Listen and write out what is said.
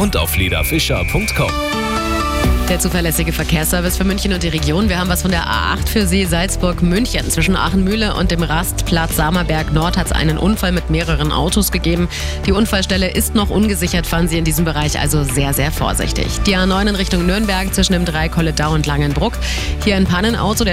und auf lederfischer.com. Der zuverlässige Verkehrsservice für München und die Region. Wir haben was von der A8 für Sie, Salzburg-München. Zwischen Aachenmühle und dem Rastplatz Samerberg Nord hat es einen Unfall mit mehreren Autos gegeben. Die Unfallstelle ist noch ungesichert, fahren Sie in diesem Bereich also sehr, sehr vorsichtig. Die A9 in Richtung Nürnberg zwischen dem Dreikolledau und Langenbruck. Hier ein Pannenauto. Der